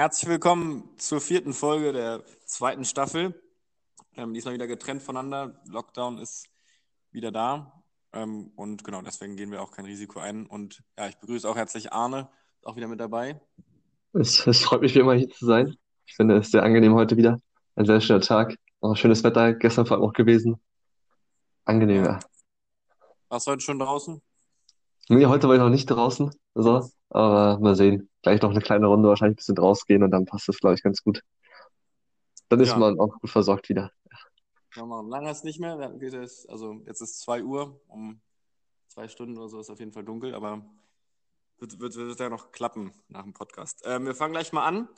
Herzlich willkommen zur vierten Folge der zweiten Staffel. Ähm, diesmal wieder getrennt voneinander. Lockdown ist wieder da. Ähm, und genau, deswegen gehen wir auch kein Risiko ein. Und ja, ich begrüße auch herzlich Arne, auch wieder mit dabei. Es, es freut mich wie immer hier zu sein. Ich finde es sehr angenehm heute wieder. Ein sehr schöner Tag. Auch schönes Wetter gestern vor allem auch gewesen. Angenehm, Ja. ja. Warst du heute schon draußen? Nee, heute war ich noch nicht draußen. So, aber mal sehen. Gleich noch eine kleine Runde, wahrscheinlich ein bisschen rausgehen und dann passt das, glaube ich, ganz gut. Dann ist Ja, man auch gut versorgt wieder. wir machen lange ist nicht mehr. Dann geht es, also jetzt ist 2 Uhr, um zwei Stunden oder so ist auf jeden Fall dunkel, aber wird, wird, wird ja noch klappen nach dem Podcast. Ähm, wir fangen gleich mal an.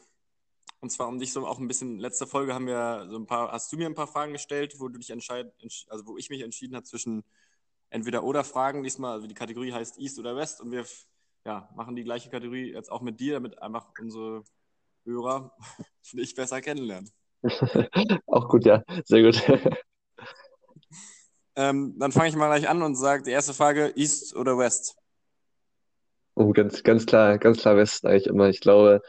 Und zwar um dich so auch ein bisschen, letzte Folge haben wir so ein paar, hast du mir ein paar Fragen gestellt, wo du dich entscheid, entsch- also wo ich mich entschieden habe zwischen entweder oder Fragen. Diesmal, also die Kategorie heißt East oder West und wir ja, machen die gleiche Kategorie jetzt auch mit dir, damit einfach unsere Hörer dich besser kennenlernen. Auch gut, ja. Sehr gut. Ähm, dann fange ich mal gleich an und sage die erste Frage, East oder West? Oh, ganz, ganz klar, ganz klar Westen eigentlich immer. Ich glaube,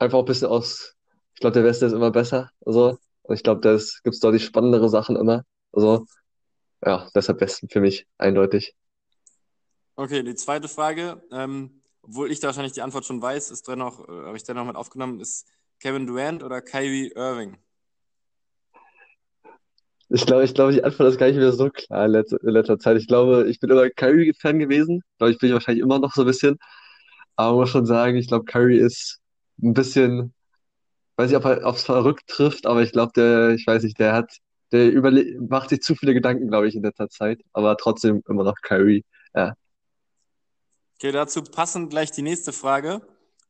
einfach auch ein bisschen aus, ich glaube, der Westen ist immer besser. So. Und ich glaube, da gibt es deutlich spannendere Sachen immer. So. Ja, deshalb Westen für mich, eindeutig. Okay, die zweite Frage, ähm, obwohl ich da wahrscheinlich die Antwort schon weiß, ist drin noch, äh, habe ich dennoch mit aufgenommen, ist Kevin Durant oder Kyrie Irving? Ich glaube, ich glaube, die Antwort ist gar nicht mehr so klar in letzter, in letzter Zeit. Ich glaube, ich bin immer Curry-Fan gewesen. Glaube ich, bin ich wahrscheinlich immer noch so ein bisschen. Aber man muss schon sagen, ich glaube, Curry ist ein bisschen, weiß nicht, ob er aufs verrückt trifft, aber ich glaube, der, ich weiß nicht, der hat, der überle macht sich zu viele Gedanken, glaube ich, in letzter Zeit. Aber trotzdem immer noch Curry. Ja. Okay, dazu passend gleich die nächste Frage.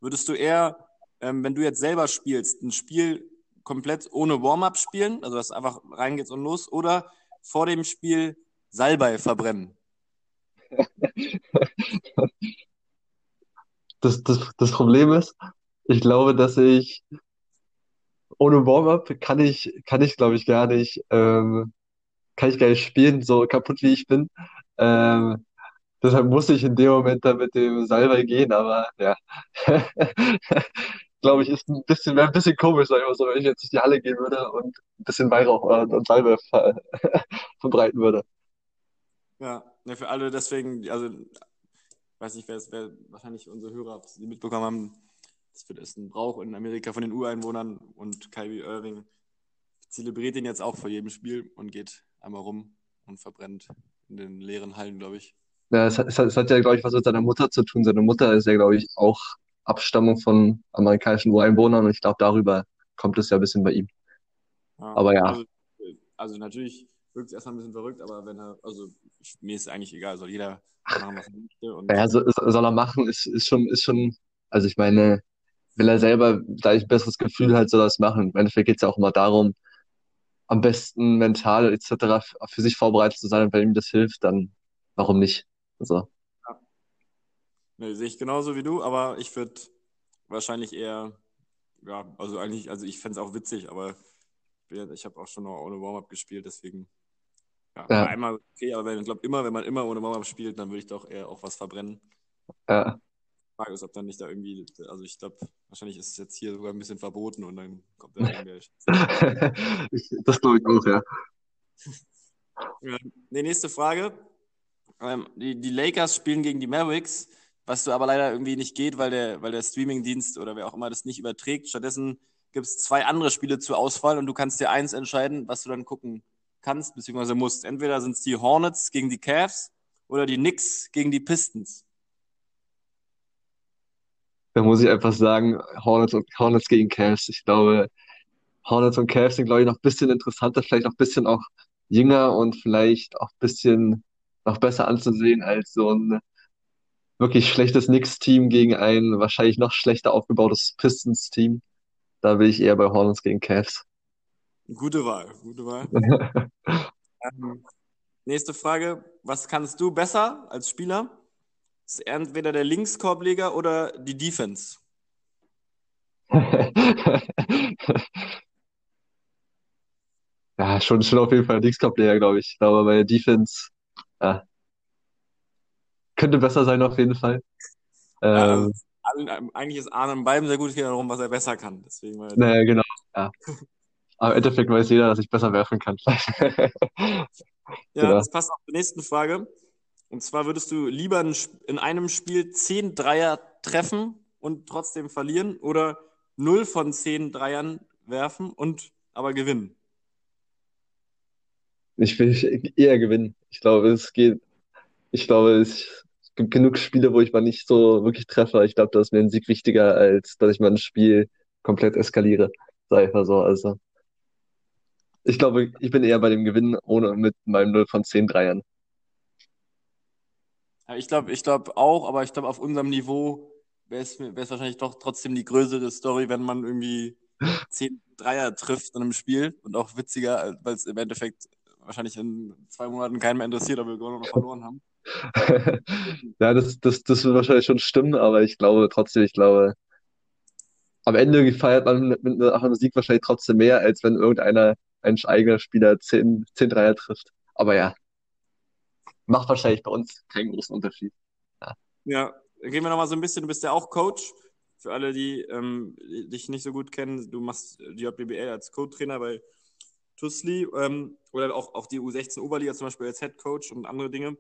Würdest du eher, ähm, wenn du jetzt selber spielst, ein Spiel komplett ohne Warm-up spielen, also dass einfach reingehst und los, oder vor dem Spiel Salbei verbrennen? Das, das, das Problem ist, ich glaube, dass ich ohne Warm-up kann ich, kann ich, glaube ich, gar nicht, ähm, kann ich gar nicht spielen, so kaputt wie ich bin. Ähm, Deshalb musste ich in dem Moment dann mit dem Salbei gehen, aber ja. Glaube ich, ist ein bisschen, wäre ein bisschen komisch, sag ich mal so, wenn ich jetzt durch die Halle gehen würde und ein bisschen Weihrauch und, und Salbei ver verbreiten würde. Ja, ne, für alle deswegen, also weiß nicht, wer es, wer wahrscheinlich unsere Hörer die mitbekommen haben, das wird ein Brauch in Amerika von den Ureinwohnern und Kyrie Irving zelebriert ihn jetzt auch vor jedem Spiel und geht einmal rum und verbrennt in den leeren Hallen, glaube ich. Ja, es hat, es hat, es hat ja, glaube ich, was mit seiner Mutter zu tun. Seine Mutter ist ja, glaube ich, auch Abstammung von amerikanischen Ureinwohnern und ich glaube, darüber kommt es ja ein bisschen bei ihm. Ja, Aber ja, also, also natürlich wirkt es erstmal ein bisschen verrückt, aber wenn er, also ich, mir ist eigentlich egal, soll jeder machen, was er möchte und ja, so, so- soll er machen, ist, ist schon, ist schon, also ich meine, will er selber da ein besseres Gefühl hat, soll er es machen. Im Endeffekt geht es ja auch immer darum, am besten mental etc. für sich vorbereitet zu sein und wenn ihm das hilft, dann warum nicht? Also, ja, ne, sehe ich genauso wie du, aber ich würde wahrscheinlich eher, ja, also eigentlich, also ich fände es auch witzig, aber ich, habe auch schon noch ohne Warm-up gespielt, deswegen, ja, ja, einmal okay, aber wenn, ich glaube immer, wenn man immer ohne Warm-up spielt, dann würde ich doch eher auch was verbrennen. ja. Frage ist, ob dann nicht da irgendwie, also ich glaube, wahrscheinlich ist es jetzt hier sogar ein bisschen verboten und dann kommt da irgendwer. Ich, das glaube ich auch, ja. Ja. Die nächste Frage. Ähm, die, die Lakers spielen gegen die Mavericks, was du aber leider irgendwie nicht geht, weil der, weil der Streamingdienst oder wer auch immer das nicht überträgt. Stattdessen gibt es zwei andere Spiele zur Auswahl und du kannst dir eins entscheiden, was du dann gucken kannst bzw. musst. Entweder sind es die Hornets gegen die Cavs oder die Knicks gegen die Pistons. Da muss ich einfach sagen, Hornets und Hornets gegen Cavs. Ich glaube, Hornets und Cavs sind, glaube ich, noch ein bisschen interessanter, vielleicht noch ein bisschen auch jünger und vielleicht auch ein bisschen noch besser anzusehen als so ein wirklich schlechtes Knicks-Team gegen ein wahrscheinlich noch schlechter aufgebautes Pistons-Team. Da bin ich eher bei Hornets gegen Cavs. Gute Wahl, gute Wahl. Ähm, nächste Frage. Was kannst du besser als Spieler? Ist entweder der Linkskorbleger oder die Defense? Ja, schon, schon auf jeden Fall Knicks-Top-Player, glaube ich. Bei der Defense, ja, könnte besser sein auf jeden Fall. Ja, also Ähm, alle eigentlich ist Arne beiden sehr gut, es geht darum, was er besser kann. Deswegen war Naja, genau. Ja. Aber im Endeffekt weiß jeder, dass ich besser werfen kann. Ja, Genau. das passt auch zur nächsten Frage. Und zwar würdest du lieber in einem Spiel 10 Dreier treffen und trotzdem verlieren oder 0 von 10 Dreiern werfen und aber gewinnen? Ich will eher gewinnen. Ich glaube, es geht. Ich glaube, es gibt genug Spiele, wo ich mal nicht so wirklich treffe. Ich glaube, da ist mir ein Sieg wichtiger, als dass ich mal ein Spiel komplett eskaliere. Sag ich mal so. Also, ich glaube, ich bin eher bei dem Gewinnen ohne mit meinem 0 von 10 Dreiern. Ja, ich glaube ich glaub auch, aber ich glaube, auf unserem Niveau wäre es wahrscheinlich doch trotzdem die größere Story, wenn man irgendwie 10 Dreier trifft in einem Spiel und auch witziger, weil es im Endeffekt wahrscheinlich in zwei Monaten keinen mehr interessiert, ob wir gewonnen oder verloren haben. Ja, das, das, das wird wahrscheinlich schon stimmen, aber ich glaube trotzdem, ich glaube, am Ende feiert man mit, mit einem Sieg wahrscheinlich trotzdem mehr, als wenn irgendeiner, ein eigener Spieler 10, 10 Dreier trifft. Aber ja, macht wahrscheinlich bei uns keinen großen Unterschied. Ja, dann gehen wir nochmal so ein bisschen, du bist ja auch Coach. Für alle, die ähm, dich nicht so gut kennen, du machst die JBL als Co-Trainer bei Tusli ähm, oder auch, auch die U16 Oberliga zum Beispiel als Head Coach und andere Dinge.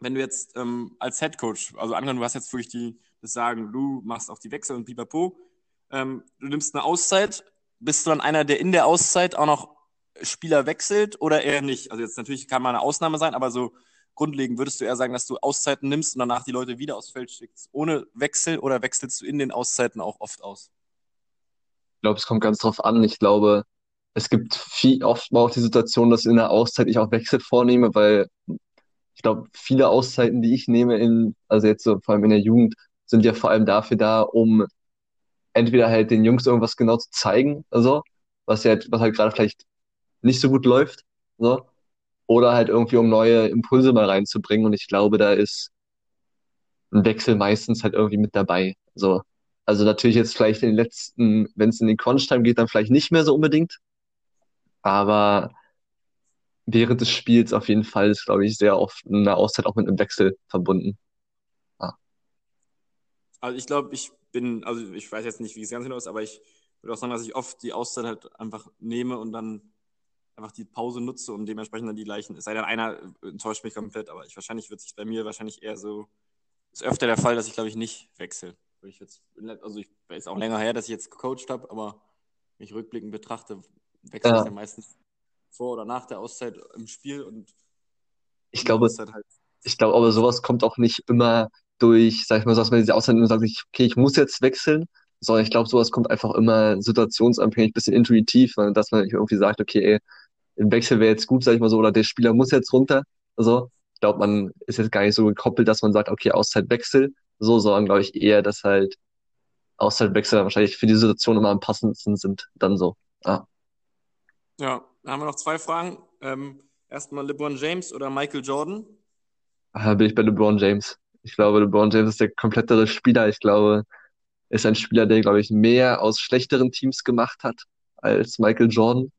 Wenn du jetzt ähm, als Head Coach, also angenommen, du hast jetzt wirklich die, das Sagen, du machst auch die Wechsel und pipapo, ähm, du nimmst eine Auszeit, bist du dann einer, der in der Auszeit auch noch Spieler wechselt oder eher nicht? Also jetzt natürlich kann mal eine Ausnahme sein, aber so grundlegend würdest du eher sagen, dass du Auszeiten nimmst und danach die Leute wieder aufs Feld schickst, ohne Wechsel oder wechselst du in den Auszeiten auch oft aus? Ich glaube, es kommt ganz drauf an. Ich glaube, es gibt viel, oft mal auch die Situation, dass in der Auszeit ich auch Wechsel vornehme, weil ich glaube, viele Auszeiten, die ich nehme in, also jetzt so vor allem in der Jugend, sind ja vor allem dafür da, um entweder halt den Jungs irgendwas genau zu zeigen, also, was ja, was halt gerade vielleicht nicht so gut läuft, so, oder halt irgendwie um neue Impulse mal reinzubringen. Und ich glaube, da ist ein Wechsel meistens halt irgendwie mit dabei. So. Also natürlich jetzt vielleicht in den letzten, wenn es in den Crunch-Time geht, dann vielleicht nicht mehr so unbedingt. Aber während des Spiels auf jeden Fall ist, glaube ich, sehr oft eine Auszeit auch mit einem Wechsel verbunden. Also ich glaube, ich bin, also ich weiß jetzt nicht, wie es ganz genau ist, aber ich würde auch sagen, dass ich oft die Auszeit halt einfach nehme und dann einfach die Pause nutze und dementsprechend dann die gleichen. Es sei denn, einer enttäuscht mich komplett, aber ich wahrscheinlich wird sich bei mir wahrscheinlich eher so, ist öfter der Fall, dass ich glaube ich nicht wechsle. Ich jetzt, also ich ist auch länger her, dass ich jetzt gecoacht habe, aber wenn ich rückblickend betrachte, wechsle Ja. ich ja meistens vor oder nach der Auszeit im Spiel und Ich glaube, halt. ich glaube, aber sowas kommt auch nicht immer durch, sag ich mal, so, dass man diese Auszeit und sagt, ich- okay, ich muss jetzt wechseln, sondern ich glaube, sowas kommt einfach immer situationsabhängig, bisschen intuitiv, dass man irgendwie sagt, okay, ey, im Wechsel wäre jetzt gut, sag ich mal so, oder der Spieler muss jetzt runter. So, ich glaube, man ist jetzt gar nicht so gekoppelt, dass man sagt, okay, Auszeitwechsel, so, sondern glaube ich eher, dass halt Auszeitwechsel wahrscheinlich für die Situation immer am passendsten sind, dann so. Ja. Ja, dann haben wir noch zwei Fragen. Ähm, erstmal LeBron James oder Michael Jordan? Da bin ich bei LeBron James. Ich glaube, LeBron James ist der komplettere Spieler. Ich glaube, er ist ein Spieler, der, glaube ich, mehr aus schlechteren Teams gemacht hat als Michael Jordan.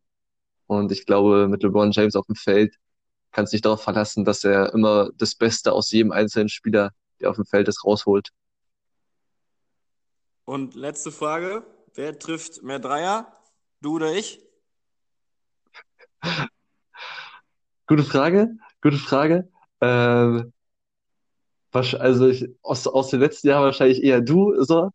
Und ich glaube, mit LeBron James auf dem Feld kannst du dich darauf verlassen, dass er immer das Beste aus jedem einzelnen Spieler, der auf dem Feld ist, rausholt. Und letzte Frage: Wer trifft mehr Dreier? Du oder ich? Gute Frage, gute Frage. Ähm, wahrsch- also ich, aus, aus den letzten Jahren wahrscheinlich eher du, so.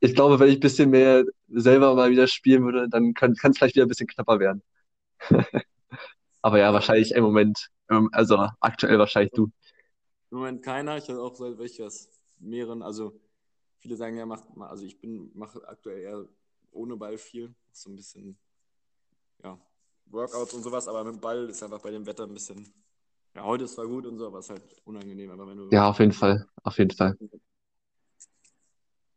Ich glaube, wenn ich ein bisschen mehr selber mal wieder spielen würde, dann kann es vielleicht wieder ein bisschen knapper werden. Aber ja, wahrscheinlich im Moment, ähm, also aktuell wahrscheinlich du. Im Moment keiner. Ich habe auch seit welches mehreren, also viele sagen ja, macht mal, also ich bin, mache aktuell eher ohne Ball viel. So ein bisschen, ja, Workouts und sowas, aber mit dem Ball ist einfach bei dem Wetter ein bisschen, ja, heute ist zwar gut und so, aber es ist halt unangenehm. Aber wenn du, Ja, auf jeden Fall, auf jeden Fall.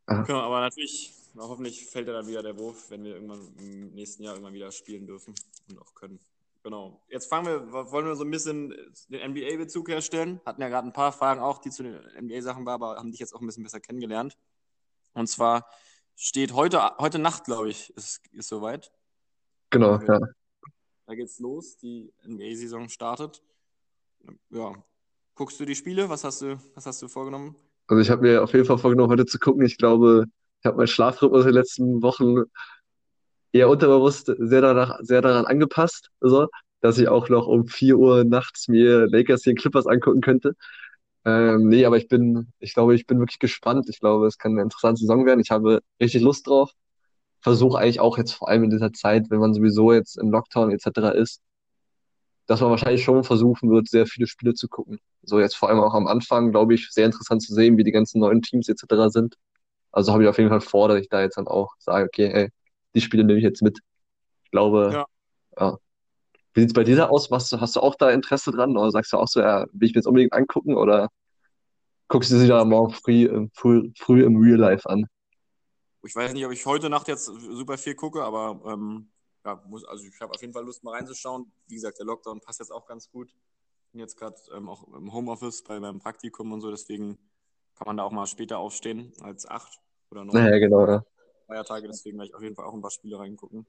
Genau, aber natürlich, na, hoffentlich fällt dann wieder der Wurf, wenn wir irgendwann im nächsten Jahr irgendwann wieder spielen dürfen und auch können. Genau. Jetzt fangen wir, wollen wir so ein bisschen den NBA-Bezug herstellen. Hatten ja gerade ein paar Fragen auch, die zu den NBA-Sachen waren, aber haben dich jetzt auch ein bisschen besser kennengelernt. Und zwar steht heute, heute Nacht, glaube ich, ist, ist soweit. Genau, ja. Da geht's los, die NBA-Saison startet. Ja. Guckst du die Spiele? Was hast du, was hast du vorgenommen? Also ich habe mir auf jeden Fall vorgenommen, heute zu gucken. Ich glaube, ich habe meinen Schlafrhythmus in den letzten Wochen eher unterbewusst sehr danach, sehr daran angepasst, so, dass ich auch noch um 4 Uhr nachts mir Lakers gegen Clippers angucken könnte. Ähm, nee, aber ich bin, ich glaube, ich bin wirklich gespannt. Ich glaube, es kann eine interessante Saison werden. Ich habe richtig Lust drauf. Versuche eigentlich auch jetzt vor allem in dieser Zeit, wenn man sowieso jetzt im Lockdown etc. ist, dass man wahrscheinlich schon versuchen wird, sehr viele Spiele zu gucken. So jetzt vor allem auch am Anfang, glaube ich, sehr interessant zu sehen, wie die ganzen neuen Teams etc. sind. Also habe ich auf jeden Fall vor, dass ich da jetzt dann auch sage, okay, ey, die Spiele nehme ich jetzt mit. Ich glaube, Ja. ja. Wie sieht's bei dir aus? Was, hast du auch da Interesse dran? Oder sagst du auch so, ja, will ich mir jetzt unbedingt angucken? Oder guckst du sie da morgen früh, im- früh, früh im Real Life an? Ich weiß nicht, ob ich heute Nacht jetzt super viel gucke, aber ähm, ja, muss, also ich habe auf jeden Fall Lust, mal reinzuschauen. Wie gesagt, der Lockdown passt jetzt auch ganz gut. Bin jetzt gerade ähm, auch im Homeoffice bei meinem Praktikum und so, deswegen kann man da auch mal später aufstehen als acht oder neun Naja, genau, ja. Feiertage. Deswegen werde ich auf jeden Fall auch ein paar Spiele reingucken.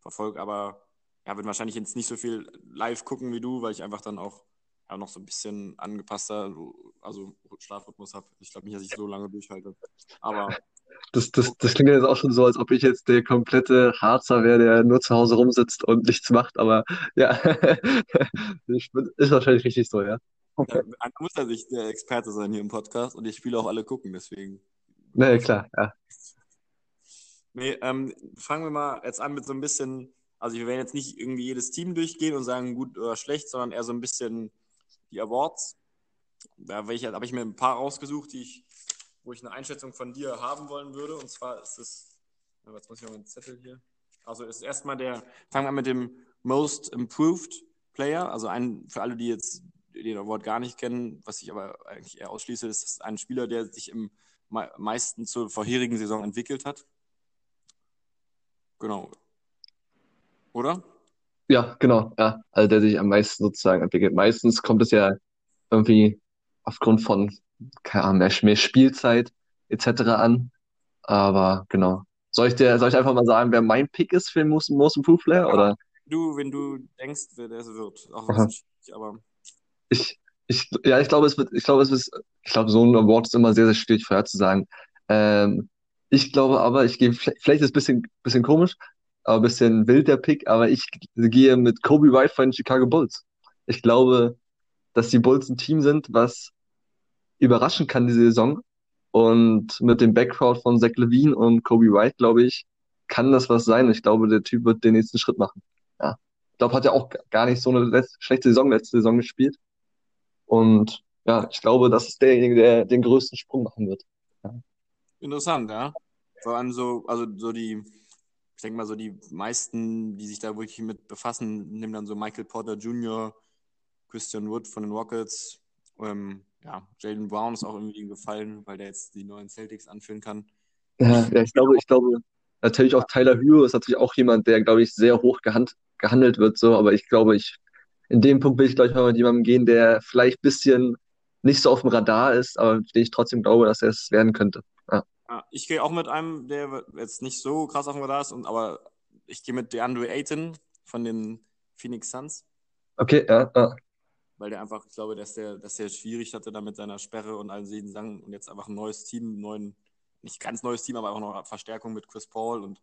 Verfolge aber, ja, wird wahrscheinlich jetzt nicht so viel live gucken wie du, weil ich einfach dann auch ja, noch so ein bisschen angepasster, also Schlafrhythmus habe. Ich glaube nicht, dass ich so lange durchhalte. Aber Das, das, das klingt jetzt auch schon so, als ob ich jetzt der komplette Harzer wäre, der nur zu Hause rumsitzt und nichts macht. Aber ja, ist wahrscheinlich richtig so, ja. Ja, einer muss ja sich der Experte sein hier im Podcast und ich spiele auch alle gucken, deswegen. Naja, klar, ja. Nee, ähm, fangen wir mal jetzt an mit so ein bisschen, also wir werden jetzt nicht irgendwie jedes Team durchgehen und sagen gut oder schlecht, sondern eher so ein bisschen die Awards. Da habe ich, hab ich mir ein paar rausgesucht, die ich, wo ich eine Einschätzung von dir haben wollen würde. Und zwar ist es, jetzt muss ich mal einen Zettel hier. Also ist erstmal der, fangen wir mit dem Most Improved Player, also ein, für alle, die jetzt den Award gar nicht kennen, was ich aber eigentlich eher ausschließe, ist ein Spieler, der sich im me- meisten zur vorherigen Saison entwickelt hat. Genau. Oder? Ja, genau, ja. Also der sich am meisten sozusagen entwickelt. Meistens kommt es ja irgendwie aufgrund von, keine Ahnung, mehr, mehr Spielzeit etc. an. Aber genau. Soll ich dir, soll ich einfach mal sagen, wer mein Pick ist für den Most, Most Improved Player? Oder? Du, wenn du denkst, wer das wird. Auch bisschen schwierig, aber Ich, ich, ja, ich glaube, es wird, ich glaube, es ist, ich glaube, so ein Award ist immer sehr, sehr schwierig vorherzusagen. Ähm, ich glaube aber, ich gehe, vielleicht vielleicht ist es ein bisschen, bisschen komisch, aber ein bisschen wild der Pick, aber ich gehe mit Kobe White von den Chicago Bulls. Ich glaube, dass die Bulls ein Team sind, was überraschen kann diese Saison. Und mit dem Background von Zach LaVine und Kobe White, glaube ich, kann das was sein. Ich glaube, der Typ wird den nächsten Schritt machen. Ja. Ich glaube, hat ja auch gar nicht so eine letz- schlechte Saison letzte Saison gespielt. Und ja, ich glaube, das ist derjenige, der den größten Sprung machen wird. Ja. interessant, ja. Vor allem so, also so die, ich denke mal so die meisten, die sich da wirklich mit befassen, nehmen dann so Michael Porter Jr., Christian Wood von den Rockets, ähm, ja, Jalen Brown ist auch irgendwie gefallen, weil der jetzt die neuen Celtics anführen kann. Ja, ja, ich glaube, ich glaube, natürlich auch Tyler Hero ist natürlich auch jemand, der, glaube ich, sehr hoch gehand, gehandelt wird, so, aber ich glaube, ich, in dem Punkt will ich gleich mal mit jemandem gehen, der vielleicht ein bisschen nicht so auf dem Radar ist, aber den ich trotzdem glaube, dass er es werden könnte. Ja. Ja, ich gehe auch mit einem, der jetzt nicht so krass auf dem Radar ist, und, aber ich gehe mit DeAndre Ayton von den Phoenix Suns. Okay, ja, ja. Weil der einfach, ich glaube, dass der, dass der schwierig hatte da mit seiner Sperre und allen Segen Sang und jetzt einfach ein neues Team, einen neuen, nicht ganz neues Team, aber auch noch Verstärkung mit Chris Paul und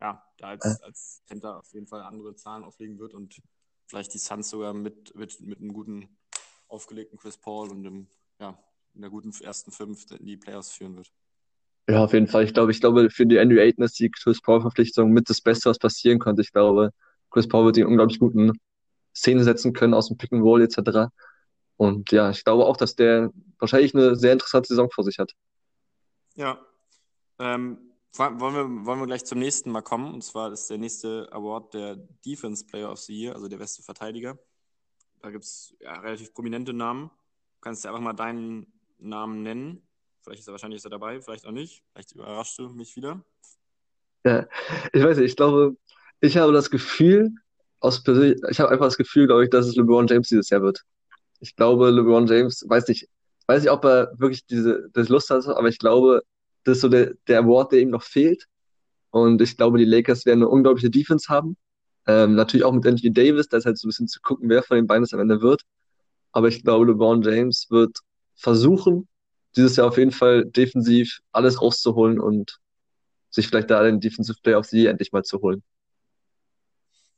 ja, da als, als Center auf jeden Fall andere Zahlen auflegen wird und vielleicht die Suns sogar mit, mit, mit einem guten aufgelegten Chris Paul und dem, ja, in der guten ersten Fünf in die Playoffs führen wird. Ja, auf jeden Fall. Ich glaube, ich glaube, für die Andrew Ayton ist die Chris Paul-Verpflichtung mit das Beste, was passieren konnte. Ich glaube, Chris Paul wird ihn unglaublich guten Szene setzen können aus dem Pick and Roll etc. Und ja, ich glaube auch, dass der wahrscheinlich eine sehr interessante Saison vor sich hat. Ja. Ähm, wollen wir, wollen wir gleich zum nächsten mal kommen? Und zwar ist der nächste Award der Defense Player of the Year, also der beste Verteidiger. Da gibt es ja, relativ prominente Namen. Du kannst dir einfach mal deinen Namen nennen. Vielleicht ist er wahrscheinlich ist er dabei, vielleicht auch nicht. Vielleicht überraschst du mich wieder. Ja, ich weiß nicht, ich glaube, ich habe das Gefühl, aus persönlich, ich habe einfach das Gefühl, glaube ich, dass es LeBron James dieses Jahr wird. Ich glaube, LeBron James, weiß nicht, weiß nicht, ob er wirklich diese, das Lust hat, aber ich glaube, das ist so der, der Award, der ihm noch fehlt. Und ich glaube, die Lakers werden eine unglaubliche Defense haben. Ähm, natürlich auch mit Anthony Davis, da ist halt so ein bisschen zu gucken, wer von den beiden es am Ende wird. Aber ich glaube, LeBron James wird versuchen, dieses Jahr auf jeden Fall defensiv alles rauszuholen und sich vielleicht da den Defensive Player of the Year endlich mal zu holen.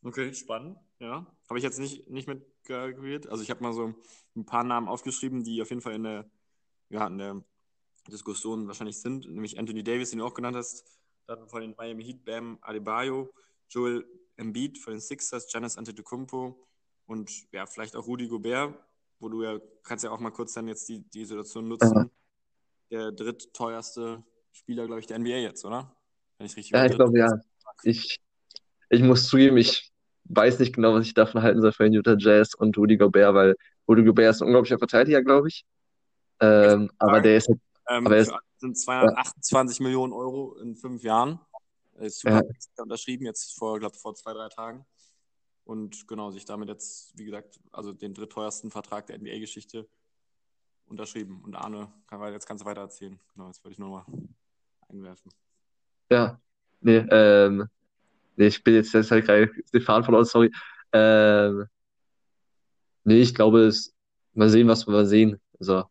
Okay, spannend. Ja, habe ich jetzt nicht, nicht mit kalkuliert. Also ich habe mal so ein paar Namen aufgeschrieben, die auf jeden Fall in der, ja, in der Diskussion wahrscheinlich sind. Nämlich Anthony Davis, den du auch genannt hast. Dann von den Miami Heat, Bam Adebayo, Joel Embiid von den Sixers, Giannis Antetokounmpo und ja, vielleicht auch Rudy Gobert, wo du ja, kannst ja auch mal kurz dann jetzt die, die Situation nutzen. Ja. Der drittteuerste Spieler, glaube ich, der NBA jetzt, oder? Wenn ich richtig Ja, ich glaube, ja. Ich, ich muss zugeben, ich weiß nicht genau, was ich davon halten soll für den Utah Jazz und Rudy Gobert, weil Rudy Gobert ist ein unglaublicher Verteidiger, glaube ich. Ähm, aber der ist, halt, ähm, aber er ist, sind 228 ja. Millionen Euro in fünf Jahren. Er ist ja. unterschrieben jetzt vor, glaube vor zwei, drei Tagen. Und genau, sich damit jetzt, wie gesagt, also den drittteuersten Vertrag der NBA-Geschichte unterschrieben. Und Arne kann jetzt ganz weiter erzählen. Genau, jetzt wollte ich nur mal einwerfen. Ja, nee, ähm, nee, ich bin jetzt, halt gerade den Faden verloren, sorry. Ähm, nee, ich glaube, es, mal sehen, was wir sehen. Also,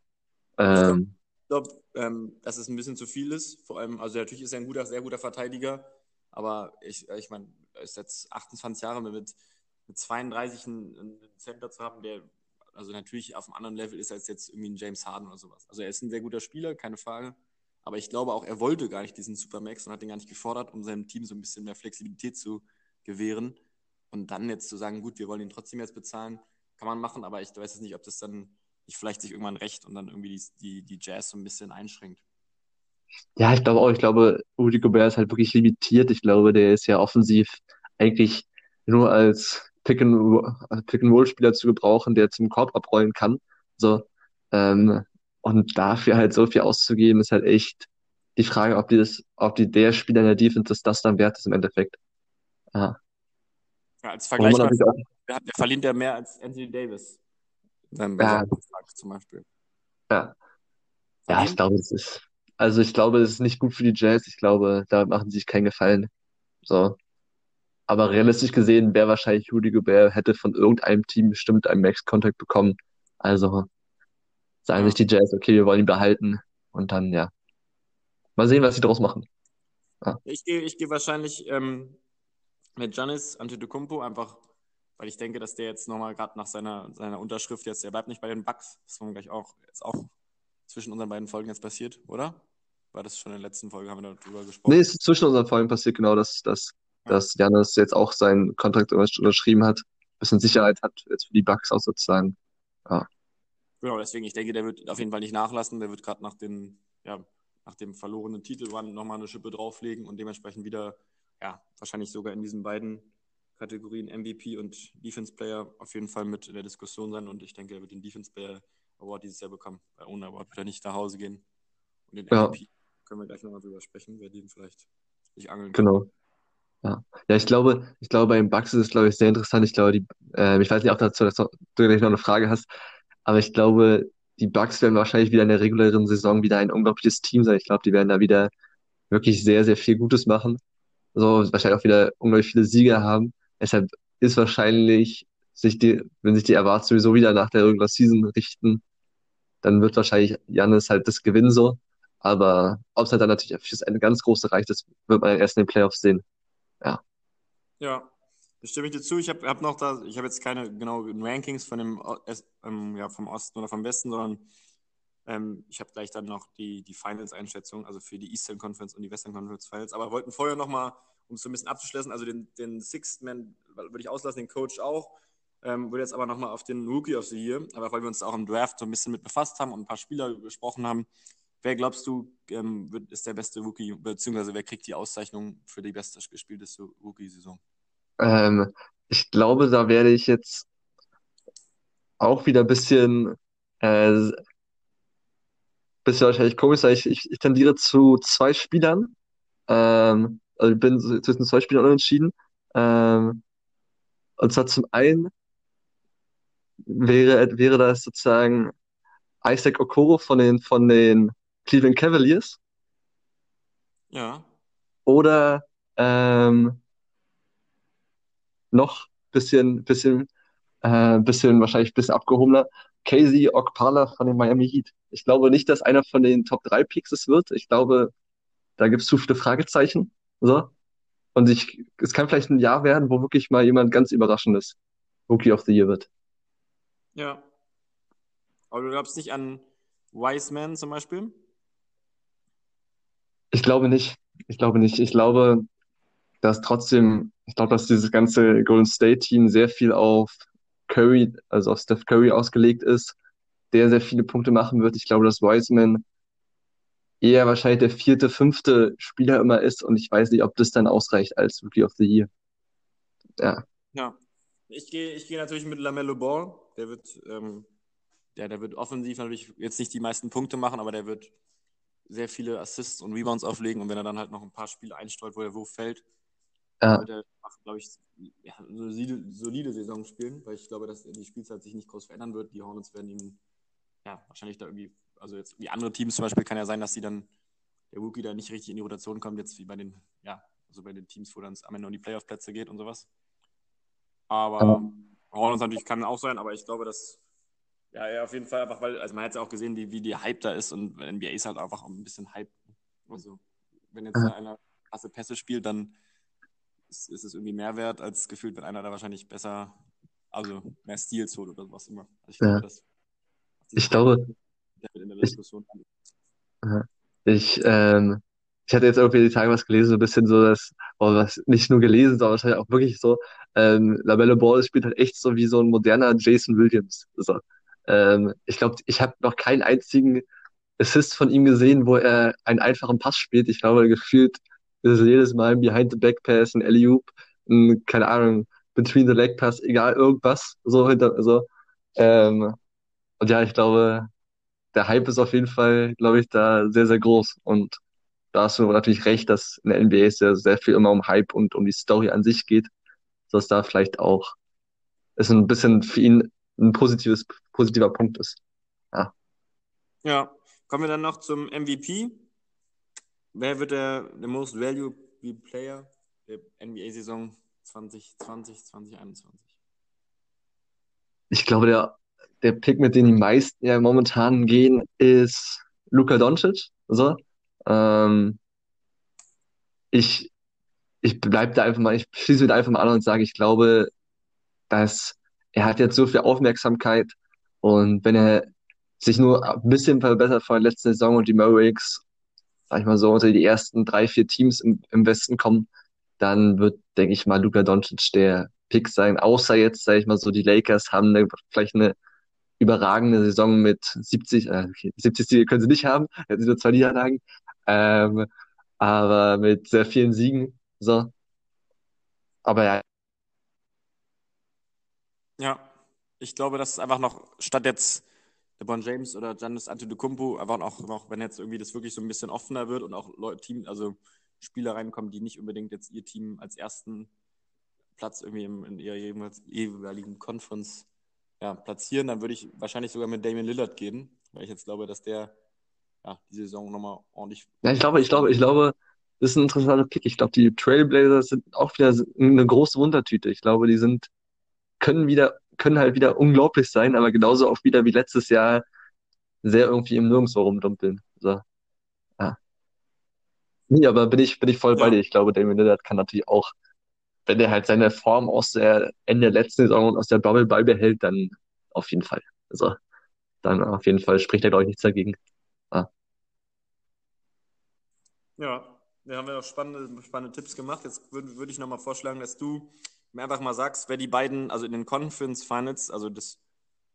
ähm, ich glaube, ähm, dass es ein bisschen zu viel ist. Vor allem, also natürlich ist er ein guter, sehr guter Verteidiger, aber ich, ich meine, er ist jetzt 28 Jahre mit, mit 32 einen, einen Center zu haben, der also natürlich auf einem anderen Level ist als jetzt irgendwie ein James Harden oder sowas. Also er ist ein sehr guter Spieler, keine Frage. Aber ich glaube auch, er wollte gar nicht diesen Supermax und hat den gar nicht gefordert, um seinem Team so ein bisschen mehr Flexibilität zu gewähren. Und dann jetzt zu sagen, gut, wir wollen ihn trotzdem jetzt bezahlen, kann man machen, aber ich weiß jetzt nicht, ob das dann nicht vielleicht sich irgendwann recht und dann irgendwie die, die, die Jazz so ein bisschen einschränkt. Ja, ich glaube auch, ich glaube, Rudy Gobert ist halt wirklich limitiert. Ich glaube, der ist ja offensiv eigentlich nur als Pick-and-Roll-Spieler zu gebrauchen, der zum Korb abrollen kann. So, ähm, und dafür halt so viel auszugeben, ist halt echt die Frage, ob die das, ob die der Spieler in der Defense das, das dann wert ist im Endeffekt. Ja. ja als Vergleich, der, der verdient ja mehr als Anthony Davis. Dann ja. zum Beispiel. Ja. Ja, ich glaube, es ist, also ich glaube, es ist nicht gut für die Jazz. Ich glaube, da machen sie sich keinen Gefallen. So. Aber realistisch gesehen wäre wahrscheinlich Rudy Gobert hätte von irgendeinem Team bestimmt einen Max-Contact bekommen. Also sagen sich die Jazz, okay, wir wollen ihn behalten. Und dann, ja. Mal sehen, was sie daraus machen. Ja. Ich gehe ich geh wahrscheinlich ähm, mit Giannis Antetokounmpo, einfach weil ich denke, dass der jetzt nochmal gerade nach seiner, seiner Unterschrift jetzt, der bleibt nicht bei den Bucks. Das war gleich auch, ist auch zwischen unseren beiden Folgen jetzt passiert, oder? War das schon in der letzten Folge, haben wir darüber gesprochen? Nee, es ist zwischen unseren Folgen passiert, genau, dass, dass dass Janis jetzt auch seinen Kontrakt unterschrieben hat, ein bisschen Sicherheit hat jetzt für die Bucks auch sozusagen. Ja. Genau, deswegen, ich denke, der wird auf jeden Fall nicht nachlassen. Der wird gerade nach, den, ja, nach dem verlorenen Titel nochmal eine Schippe drauflegen und dementsprechend wieder, ja, wahrscheinlich sogar in diesen beiden Kategorien MVP und Defense Player auf jeden Fall mit in der Diskussion sein. Und ich denke, er wird den Defense Player Award dieses Jahr bekommen. Weil ohne Award wird er nicht nach Hause gehen. Und den ja. MVP können wir gleich nochmal drüber sprechen, wer den vielleicht nicht angeln kann. Genau. Ja, ja, ich glaube, ich glaube, bei den Bucks ist es, glaube ich, sehr interessant. Ich glaube, die, äh, ich weiß nicht auch dazu, dass du gleich noch eine Frage hast, aber ich glaube, die Bucks werden wahrscheinlich wieder in der regulären Saison wieder ein unglaubliches Team sein. Ich glaube, die werden da wieder wirklich sehr, sehr viel Gutes machen. So, wahrscheinlich auch wieder unglaublich viele Siege haben. Deshalb ist wahrscheinlich, sich die, wenn sich die Erwartungen sowieso wieder nach der Regular Season richten, dann wird wahrscheinlich Janis halt das gewinnen so. Aber ob es halt dann natürlich fürs eine ganz große reicht, das wird man erst in den Playoffs sehen. Ja. Ja, da stimme ich dir zu. Ich habe hab noch da, ich habe jetzt keine genauen Rankings von dem ähm, ja, vom Osten oder vom Westen, sondern ähm, ich habe gleich dann noch die, die Finals-Einschätzung, also für die Eastern Conference und die Western Conference Finals. Aber wollten vorher nochmal, um es so ein bisschen abzuschließen, also den, den Sixth Man würde ich auslassen, den Coach auch. Ähm, würde jetzt aber nochmal auf den Rookie of the Year, aber weil wir uns auch im Draft so ein bisschen mit befasst haben und ein paar Spieler besprochen haben, Wer glaubst du, ähm, wird, ist der beste Rookie, beziehungsweise wer kriegt die Auszeichnung für die beste gespielteste Rookie-Saison? Ähm, ich glaube, da werde ich jetzt auch wieder ein bisschen, äh, bisschen wahrscheinlich komisch sein. Ich, ich, ich tendiere zu zwei Spielern. Ähm, also ich bin zwischen zwei Spielern unentschieden. Ähm, und zwar zum einen wäre, wäre das sozusagen Isaac Okoro von den, von den Cleveland Cavaliers. Ja. Oder ähm, noch bisschen, bisschen, äh, bisschen wahrscheinlich ein bisschen abgehobener. Casey Okpala von den Miami Heat. Ich glaube nicht, dass einer von den Top 3 Picks es wird. Ich glaube, da gibt es zu viele Fragezeichen. So. Und ich, es kann vielleicht ein Jahr werden, wo wirklich mal jemand ganz Überraschendes Rookie of the Year wird. Ja. Aber du glaubst nicht an Wiseman zum Beispiel? Ich glaube nicht. Ich glaube nicht. Ich glaube, dass trotzdem, ich glaube, dass dieses ganze Golden State Team sehr viel auf Curry, also auf Steph Curry ausgelegt ist, der sehr viele Punkte machen wird. Ich glaube, dass Wiseman eher wahrscheinlich der vierte, fünfte Spieler immer ist und ich weiß nicht, ob das dann ausreicht als Rookie of the Year. Ja. Ja. Ich gehe ich geh natürlich mit Lamello Ball. Der wird, ähm, der, der wird offensiv natürlich jetzt nicht die meisten Punkte machen, aber der wird sehr viele Assists und Rebounds auflegen und wenn er dann halt noch ein paar Spiele einstreut, wo der Wurf fällt, Ja. wird er, glaube ich, ja, eine solide, Saison spielen, weil ich glaube, dass die Spielzeit sich nicht groß verändern wird. Die Hornets werden ihn ja, wahrscheinlich da irgendwie, also jetzt wie andere Teams zum Beispiel, kann ja sein, dass sie dann, der Rookie da nicht richtig in die Rotation kommt, jetzt wie bei den, ja, also bei den Teams, wo dann es am Ende um die Playoff-Plätze geht und sowas. Aber Ja. Hornets natürlich kann auch sein, aber ich glaube, dass, ja, er auf jeden Fall einfach, weil, also man hat ja auch gesehen, wie, wie die Hype da ist und NBA ist halt einfach ein bisschen Hype. Also, wenn jetzt Ja. da einer krasse Pässe spielt, dann ist, ist es irgendwie mehr wert, als gefühlt, wenn einer da wahrscheinlich besser, also mehr Steals holt oder was immer. Also ich Ja. glaube, das Ich glaube, ich, ich, ähm, ich hatte jetzt irgendwie die Tage was gelesen, so ein bisschen so, dass, oder was nicht nur gelesen, sondern wahrscheinlich auch wirklich so, ähm, LaMelo Ball spielt halt echt so wie so ein moderner Jason Williams. So. Ähm, ich glaube, ich habe noch keinen einzigen Assist von ihm gesehen, wo er einen einfachen Pass spielt. Ich glaube, gefühlt ist es jedes Mal ein Behind the Back Pass, ein Alley-oop, ein, keine Ahnung, Between the Leg Pass, egal, irgendwas, so hinter, so. Ähm, und ja, ich glaube, der Hype ist auf jeden Fall, glaube ich, da sehr, sehr groß. Und da hast du natürlich recht, dass in der NBA es sehr, sehr viel immer um Hype und um die Story an sich geht, dass da vielleicht auch es ein bisschen für ihn ein positives, positiver Punkt ist. Ja. Ja, kommen wir dann noch zum MVP. Wer wird der, der Most Valuable Player der NBA-Saison 2020, 2021? Ich glaube, der, der Pick, mit dem die meisten ja momentan gehen, ist Luka Doncic. So. Ähm, ich, ich bleib da einfach mal, ich schließe mich da einfach mal an und sage, ich glaube, dass er hat jetzt so viel Aufmerksamkeit und wenn er sich nur ein bisschen verbessert vor der letzten Saison und die Mavericks, sag ich mal so, unter die ersten drei, vier Teams im, im Westen kommen, dann wird, denke ich mal, Luka Doncic der Pick sein. Außer jetzt, sag ich mal so, die Lakers haben eine, vielleicht eine überragende Saison mit 70, äh, okay, 70 Siege können sie nicht haben, jetzt sind nur zwei Niederlagen, ähm, aber mit sehr vielen Siegen, so. Aber ja, Ja, ich glaube, dass es einfach noch statt jetzt LeBron James oder Giannis Antetokounmpo einfach noch, noch, wenn jetzt irgendwie das wirklich so ein bisschen offener wird und auch Leute, Team, also Spieler reinkommen, die nicht unbedingt jetzt ihr Team als ersten Platz irgendwie im, in ihrer jeweiligen Conference ja, platzieren, dann würde ich wahrscheinlich sogar mit Damian Lillard gehen, weil ich jetzt glaube, dass der ja, die Saison nochmal ordentlich ja, ich glaube, ich glaube, ich glaube, das ist ein interessanter Pick. Ich glaube, die Trailblazers sind auch wieder eine große Wundertüte. Ich glaube, die sind, können wieder, können halt wieder unglaublich sein, aber genauso auch wieder wie letztes Jahr sehr irgendwie im Nirgendwo rumdumpeln. So, ja. Nee, aber bin ich, bin ich voll bei Ja. dir. Ich glaube, Damian Lillard kann natürlich auch, wenn er halt seine Form aus der Ende der letzten Saison und aus der Bubble beibehält, dann auf jeden Fall. Also, dann auf jeden Fall spricht er, glaube ich, nichts dagegen. Ja. Ja, da haben wir auch spannende, spannende Tipps gemacht. Jetzt würde würd ich nochmal vorschlagen, dass du mir einfach mal sagst, wer die beiden, also in den Conference Finals, also das,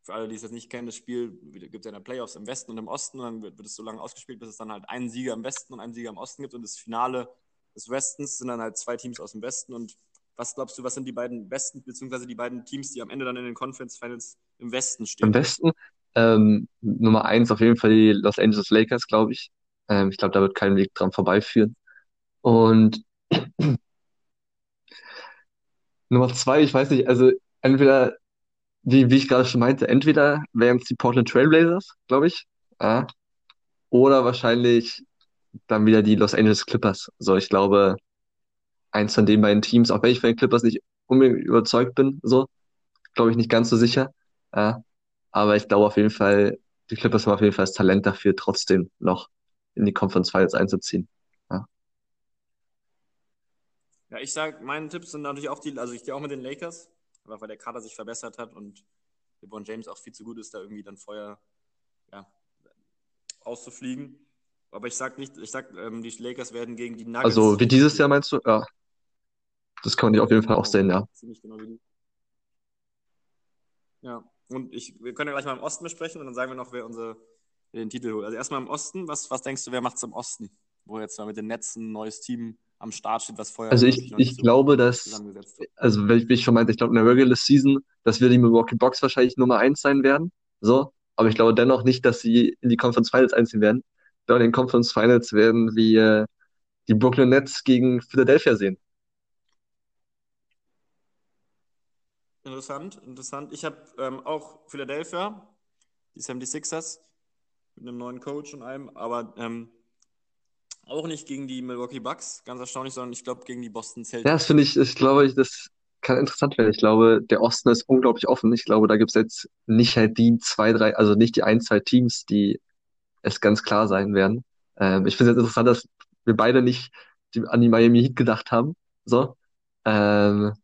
für alle, die es jetzt nicht kennen, das Spiel gibt es ja in der Playoffs im Westen und im Osten und dann wird, wird es so lange ausgespielt, bis es dann halt einen Sieger im Westen und einen Sieger im Osten gibt und das Finale des Westens sind dann halt zwei Teams aus dem Westen und was glaubst du, was sind die beiden besten, beziehungsweise die beiden Teams, die am Ende dann in den Conference Finals im Westen Im stehen? Westen, ähm, Nummer eins auf jeden Fall die Los Angeles Lakers, glaube ich. Ähm, ich glaube, da wird kein Weg dran vorbeiführen. Und Nummer zwei, ich weiß nicht, also entweder, wie, wie ich gerade schon meinte, entweder wären es die Portland Trail Blazers, glaube ich, ja, oder wahrscheinlich dann wieder die Los Angeles Clippers. So, ich glaube, eins von den beiden Teams, auch wenn ich von den Clippers nicht unbedingt überzeugt bin, so, glaube ich nicht ganz so sicher. Ja, Aber ich glaube auf jeden Fall, die Clippers haben auf jeden Fall das Talent dafür, trotzdem noch in die Conference Finals einzuziehen. Ja. Ich sag, meine Tipps sind natürlich auch die, also ich gehe auch mit den Lakers, einfach weil der Kader sich verbessert hat und LeBron James auch viel zu gut ist, da irgendwie dann vorher ja, auszufliegen. Aber ich sag nicht, ich sag, ähm, die Lakers werden gegen die Nuggets. Also wie dieses Jahr meinst du? Ja. Das kann man auf jeden Fall auch sehen, ja. Ziemlich genau wie die. Ja, und ich, wir können ja gleich mal im Osten besprechen und dann sagen wir noch, wer unsere, den Titel holt. Also erstmal im Osten, was, was denkst du, wer macht es im Osten? Wo jetzt mal mit den Netzen ein neues Team am Start steht, was vorher Also ich, ich so glaube, dass, also wie ich, wie ich schon meinte, ich glaube in der Regular Season, dass wir die Milwaukee Bucks wahrscheinlich Nummer eins sein werden. So. Aber ich glaube dennoch nicht, dass sie in die Conference Finals einziehen werden. Ich glaube, in den Conference Finals werden wir die Brooklyn Nets gegen Philadelphia sehen. Interessant, interessant. Ich habe ähm, auch Philadelphia, die 76ers, mit einem neuen Coach und allem, aber ähm, auch nicht gegen die Milwaukee Bucks, ganz erstaunlich, sondern ich glaube gegen die Boston Ja, Celtics. das finde ich, ich glaube, ich, das kann interessant werden. Ich glaube, der Osten ist unglaublich offen. Ich glaube, da gibt's jetzt nicht halt die zwei, drei, also nicht die ein, zwei Teams, die es ganz klar sein werden. Ähm, ich finde es jetzt interessant, dass wir beide nicht die, an die Miami Heat gedacht haben. So. Ähm,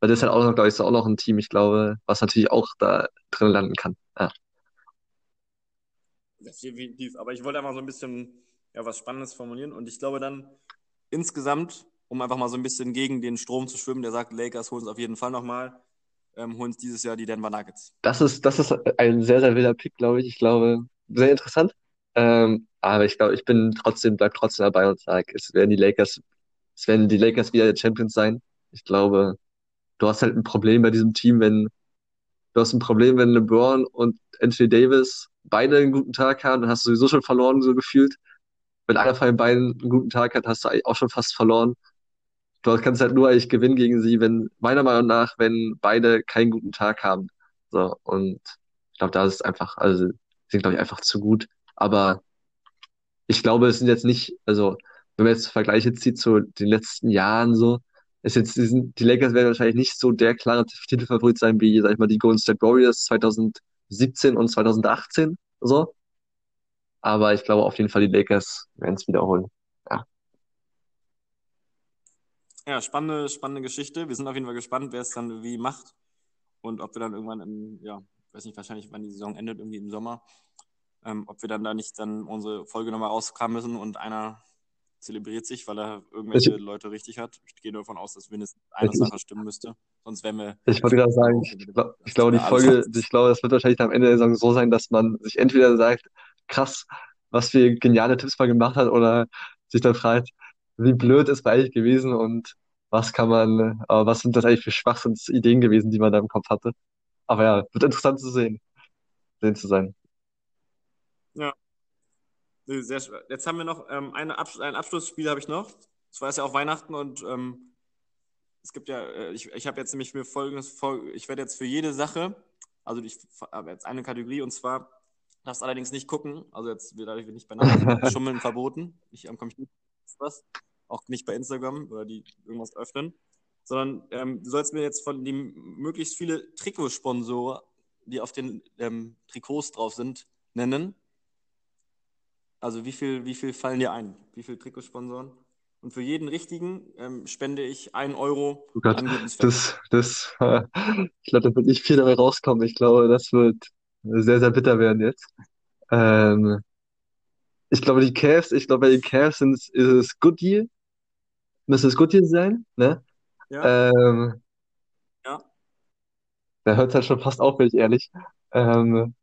weil das ist halt auch noch, glaube ich, so auch noch ein Team, ich glaube, was natürlich auch da drin landen kann. Ja. Definitiv. Aber ich wollte einfach so ein bisschen ja, was Spannendes formulieren und ich glaube dann insgesamt, um einfach mal so ein bisschen gegen den Strom zu schwimmen, der sagt, Lakers holen es auf jeden Fall nochmal, ähm, holen es dieses Jahr die Denver Nuggets. Das ist, das ist ein sehr, sehr wilder Pick, glaube ich. Ich glaube, sehr interessant. Ähm, aber ich glaube, ich bin trotzdem, bleib trotzdem dabei und sage, es werden die Lakers, es werden die Lakers wieder die Champions sein. Ich glaube, du hast halt ein Problem bei diesem Team, wenn, du hast ein Problem, wenn LeBron und Anthony Davis beide einen guten Tag haben, dann hast du sowieso schon verloren, so gefühlt. Wenn einer von den beiden einen guten Tag hat, hast du eigentlich auch schon fast verloren. Du kannst halt nur eigentlich gewinnen gegen sie, wenn, meiner Meinung nach, wenn beide keinen guten Tag haben. So, und ich glaube, da ist es einfach, also, sind, glaube ich, einfach zu gut. Aber ich glaube, es sind jetzt nicht, also, wenn man jetzt Vergleiche zieht zu den letzten Jahren so, ist jetzt, die, sind, die Lakers werden wahrscheinlich nicht so der klare Titelfavorit sein wie, sag ich mal, die Golden State Warriors 2017 und 2018, so. Aber ich glaube auf jeden Fall, die Lakers werden es wiederholen. Ja. Ja, spannende, spannende Geschichte. Wir sind auf jeden Fall gespannt, wer es dann wie macht und ob wir dann irgendwann im, ja, ich weiß nicht, wahrscheinlich, wann die Saison endet, irgendwie im Sommer, ähm, ob wir dann da nicht dann unsere Folge nochmal rauskramen müssen und einer zelebriert sich, weil er irgendwelche Ich, Leute richtig hat. Ich gehe davon aus, dass mindestens eine Sache stimmen müsste. Sonst wären wir ich wollte gerade sagen, ich, ich glaube, die Folge, ich glaube, das wird wahrscheinlich am Ende der Saison so sein, dass man sich entweder sagt, krass, was für geniale Tipps man gemacht hat, oder sich dann fragt, wie blöd ist man eigentlich gewesen und was kann man, äh, was sind das eigentlich für Schwachsinnsideen gewesen, die man da im Kopf hatte. Aber ja, wird interessant zu sehen, sehen zu sein. Ja, sehr. Jetzt haben wir noch ähm, eine Absch ein Abschlussspiel habe ich noch. Es war ja auch Weihnachten und ähm, es gibt ja, äh, ich, ich habe jetzt nämlich mir folgendes, fol ich werde jetzt für jede Sache, also ich habe jetzt eine Kategorie und zwar darfst allerdings nicht gucken, also jetzt wird dadurch nicht bei Schummeln verboten, nicht am Computer was, auch nicht bei Instagram oder die irgendwas öffnen, sondern ähm, du sollst mir jetzt von den möglichst viele Trikotsponsoren, die auf den ähm, Trikots drauf sind, nennen. Also wie viel, wie viel fallen dir ein? Wie viele Trikotsponsoren? Und für jeden richtigen ähm, spende ich einen Euro Oh Gott, an das, das, äh, ich glaube, da wird nicht viel dabei rauskommen. Ich glaube, das wird sehr, sehr bitter werden jetzt. Ähm, ich glaube, die Cavs, ich glaube, bei den Cavs sind es, ist es Goodyear, müsste es Goodyear sein, ne? Ja, Ähm, ja. da hört es halt schon fast auf, bin ich ehrlich. Ähm,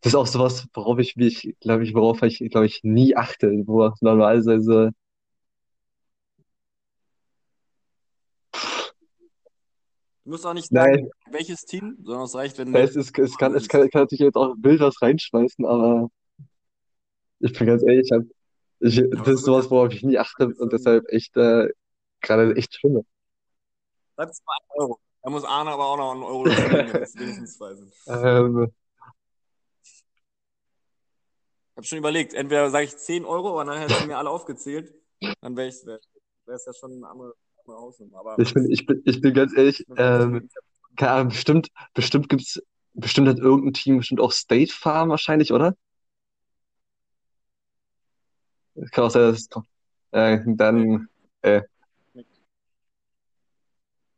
das ist auch sowas, worauf ich mich, glaube ich, worauf ich, glaube ich, nie achte, wo normalerweise, Du musst auch nicht sagen, nein, welches Team, sondern es reicht, wenn es ist, es kann, es kann, ich kann natürlich jetzt auch wild was reinschmeißen, aber ich bin ganz ehrlich, ich hab, ich, das ist sowas, worauf ich nie achte und deshalb echt, äh, gerade echt schlimm. bleibt es bei einem Euro. Da muss Arne aber auch noch einen Euro geben, damit es wenigstens zwei sind. Ähm, Ich habe schon überlegt, entweder sage ich 10 Euro, aber dann hättest du mir alle aufgezählt. Dann wäre es ja schon eine andere, ich bin, ich bin, ich bin ganz ehrlich, ähm, keine Ahnung, bestimmt, bestimmt gibt's bestimmt hat irgendein Team bestimmt auch State Farm wahrscheinlich, oder? Kann auch sein, dass es kommt. Äh, dann, äh,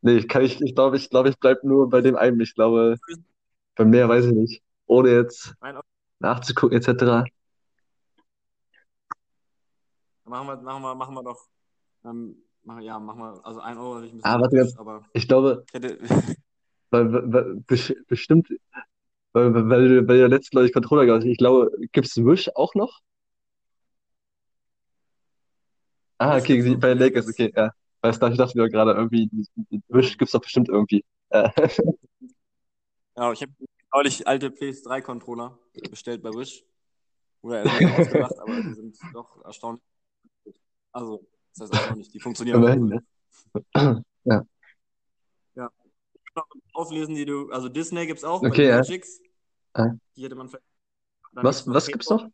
nee. ich kann ich, ich glaube, ich glaube, ich bleib nur bei dem einen. Ich glaube, bei mehr weiß ich nicht. Ohne jetzt nachzugucken, etc. Machen wir, machen wir, machen wir doch. Ähm, machen, ja, machen wir. Also ein Euro natürlich ein bisschen Ah, warte ganz. aber Ich glaube, ich hätte. weil, weil, bes- bestimmt, weil, weil, weil der letzte, glaube ich, Controller gab. Ich glaube, gibt's Wish auch noch? Ah, okay, noch bei Lakers, okay, ja. Weißt du, ich dachte mir gerade irgendwie, Wish Genau. gibt's doch bestimmt irgendwie. Äh, Ja, ich habe neulich alte PS3-Controller bestellt bei Wish. Wurde erst nicht ausgedacht, aber die sind doch erstaunlich. Also, das heißt erstaunlich, die funktionieren auch immerhin, ne? Ja. Ja. Kann noch auflesen, die du. Also Disney gibt's auch Okay, ja. Ah. Die hätte man vielleicht. Was, noch was gibt's noch? PayPal.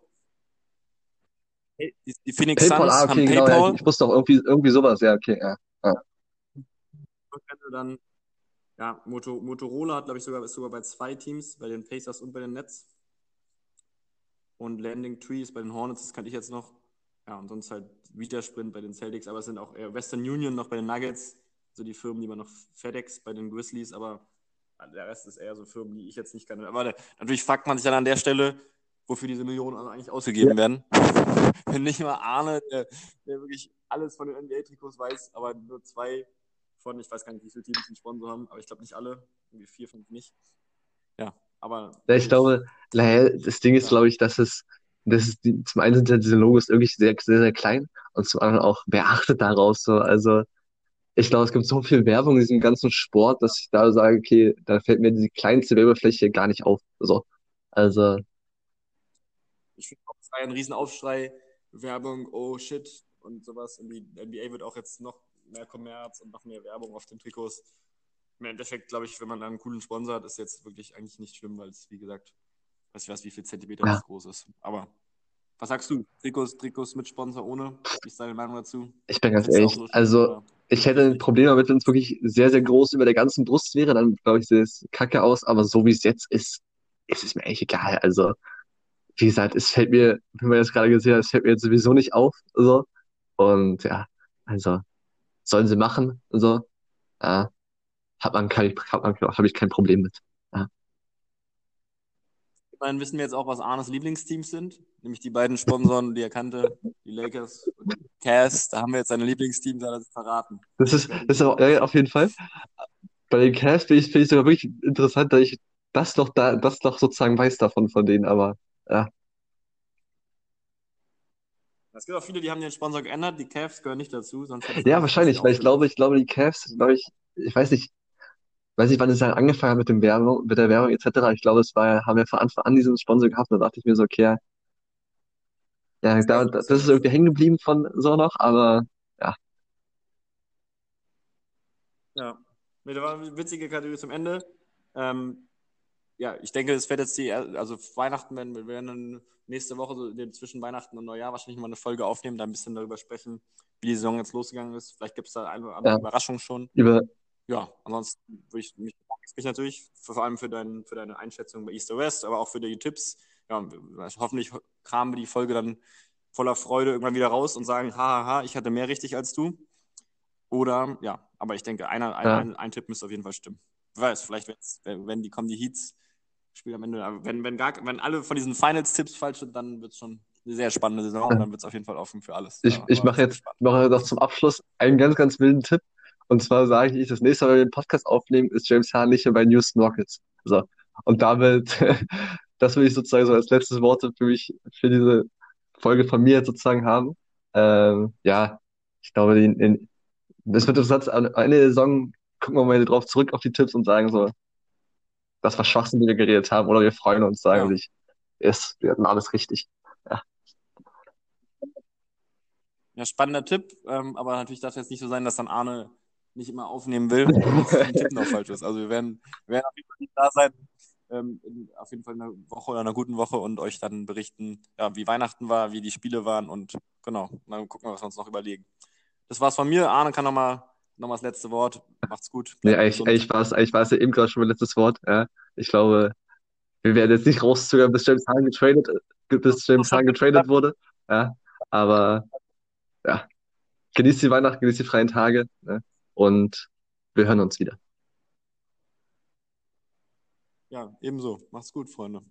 Die, die Phoenix PayPal, Suns ah, haben okay, genau, ja. Ich, PayPal. wusste auch irgendwie, irgendwie sowas, ja, okay, ja. ja. Dann, ja, Moto, Motorola hat, glaube ich, sogar, ist sogar bei zwei Teams, bei den Pacers und bei den Nets. Und Landing Tree ist bei den Hornets, das kannte ich jetzt noch. Ja, und sonst halt Vita Sprint bei den Celtics, aber es sind auch eher Western Union noch bei den Nuggets, so die Firmen, die man noch FedEx bei den Grizzlies, aber der Rest ist eher so Firmen, die ich jetzt nicht kannte. Aber natürlich fragt man sich dann an der Stelle, wofür diese Millionen also eigentlich ausgegeben Ja. werden. Wenn nicht mal Arne, der, der wirklich alles von den NBA-Trikots weiß, aber nur zwei von, ich weiß gar nicht, wie viele Teams einen Sponsor haben, aber ich glaube nicht alle, irgendwie vier, fünf nicht. Ja, aber Ja, ich glaube, naja, das Ding ist, Ja. glaube ich, dass es, das ist die, zum einen sind ja diese Logos wirklich sehr, sehr, sehr klein und zum anderen auch, wer achtet darauf so? Also, ich glaube, es gibt so viel Werbung in diesem ganzen Sport, dass ich da sage, okay, da fällt mir die kleinste Werbefläche gar nicht auf. So. Also, ich finde auch, es war ja ein Riesenaufschrei, Werbung, oh shit und sowas. Und die NBA wird auch jetzt noch mehr Kommerz und noch mehr Werbung auf den Trikots. Im Endeffekt, glaube ich, wenn man da einen coolen Sponsor hat, ist jetzt wirklich eigentlich nicht schlimm, weil es, wie gesagt, weiß ich was, wie viel Zentimeter Ja. das groß ist. Aber was sagst du? Trikots, Trikots mit Sponsor ohne? Wie ist deine Meinung dazu? ich bin ganz Findest ehrlich, so also, oder? ich hätte ein Problem damit, wenn es wirklich sehr, sehr groß über der ganzen Brust wäre, dann glaube ich, sähe es kacke aus, aber so wie es jetzt ist, ist es mir eigentlich egal. Also, wie gesagt, es fällt mir, wie man jetzt gerade gesehen hat, es fällt mir jetzt sowieso nicht auf, so. Und ja, also, sollen sie machen, so. Ja, hat man kein, hat man, habe ich kein Problem mit. Dann wissen wir jetzt auch, was Arnes Lieblingsteams sind, nämlich die beiden Sponsoren, die er kannte, die Lakers und Cavs. Da haben wir jetzt seine Lieblingsteams, hat er verraten. Das ist, das ist auch, ja, auf jeden Fall. Bei den Cavs finde ich, finde ich sogar wirklich interessant, dass ich das doch da, das doch sozusagen weiß davon von denen, aber ja. Es gibt auch viele, die haben den Sponsor geändert. Die Cavs gehören nicht dazu, sonst Ja, wahrscheinlich, weil ich glaube, ich glaube, die Cavs, glaube ich, ich weiß nicht, weiß nicht, wann es dann angefangen hat mit dem Werbung, mit der Werbung etc. Ich glaube, es war, haben wir von Anfang an diesen Sponsor gehabt, da dachte ich mir so, okay, ja, ja, da, das ist irgendwie hängen geblieben von so noch, aber Ja, Nee, da war eine witzige Kategorie zum Ende. Ähm, ja, ich denke, es wird jetzt die, also Weihnachten, werden wir werden dann nächste Woche, so zwischen Weihnachten und Neujahr, wahrscheinlich mal eine Folge aufnehmen, da ein bisschen darüber sprechen, wie die Saison jetzt losgegangen ist. Vielleicht gibt es da eine oder andere Ja. Überraschung schon. über, Ja, ansonsten würde ich mich, mich natürlich, vor allem für, dein, für deine Einschätzung bei East West, aber auch für die Tipps. Ja, hoffentlich kramen wir die Folge dann voller Freude irgendwann wieder raus und sagen, haha, ich hatte mehr richtig als du. Oder, ja, aber ich denke, einer, ein, Ja. ein, ein Tipp müsste auf jeden Fall stimmen. Wer weiß, vielleicht, wenn, wenn die kommen, die Heats, spielen am Ende, aber wenn, wenn, gar, wenn alle von diesen Finals-Tipps falsch sind, dann wird es schon eine sehr spannende Saison und dann wird es auf jeden Fall offen für alles. ich, Ja, ich mache jetzt, mache noch zum Abschluss einen ganz, ganz wilden Tipp. Und zwar sage ich, das nächste Mal, wenn wir den Podcast aufnehmen, ist James Harden nicht mehr bei Houston Rockets. So. Und damit, das will ich sozusagen so als letztes Worte für mich, für diese Folge von mir sozusagen haben. Ähm, ja, ich glaube, die, in, es wird interessant, am Ende der Saison gucken wir mal drauf zurück auf die Tipps und sagen so, das war Schwachsinn, die wir geredet haben, oder wir freuen uns, sagen Ja. sich, yes, wir hatten alles richtig. Ja, spannender Tipp, ähm, aber natürlich darf es jetzt nicht so sein, dass dann Arne nicht immer aufnehmen will, weil Tipp noch falsch ist. Also wir werden, wir werden auf jeden Fall nicht da sein. Ähm, in, auf jeden Fall eine Woche oder einer guten Woche und euch dann berichten, ja, wie Weihnachten war, wie die Spiele waren und genau, dann gucken wir, was wir uns noch überlegen. Das war's von mir. Arne kann nochmal noch mal das letzte Wort. Macht's gut. Nee, eigentlich, eigentlich war es eigentlich war's ja eben gerade schon mein letztes Wort. Ja. Ich glaube, wir werden jetzt nicht rauszögern, bis James Hahn getradet, bis James Hahn getradet wurde. Ja. Aber ja, genießt die Weihnachten, genießt die freien Tage. Ne? und wir hören uns wieder. Ja, ebenso. Macht's gut, Freunde.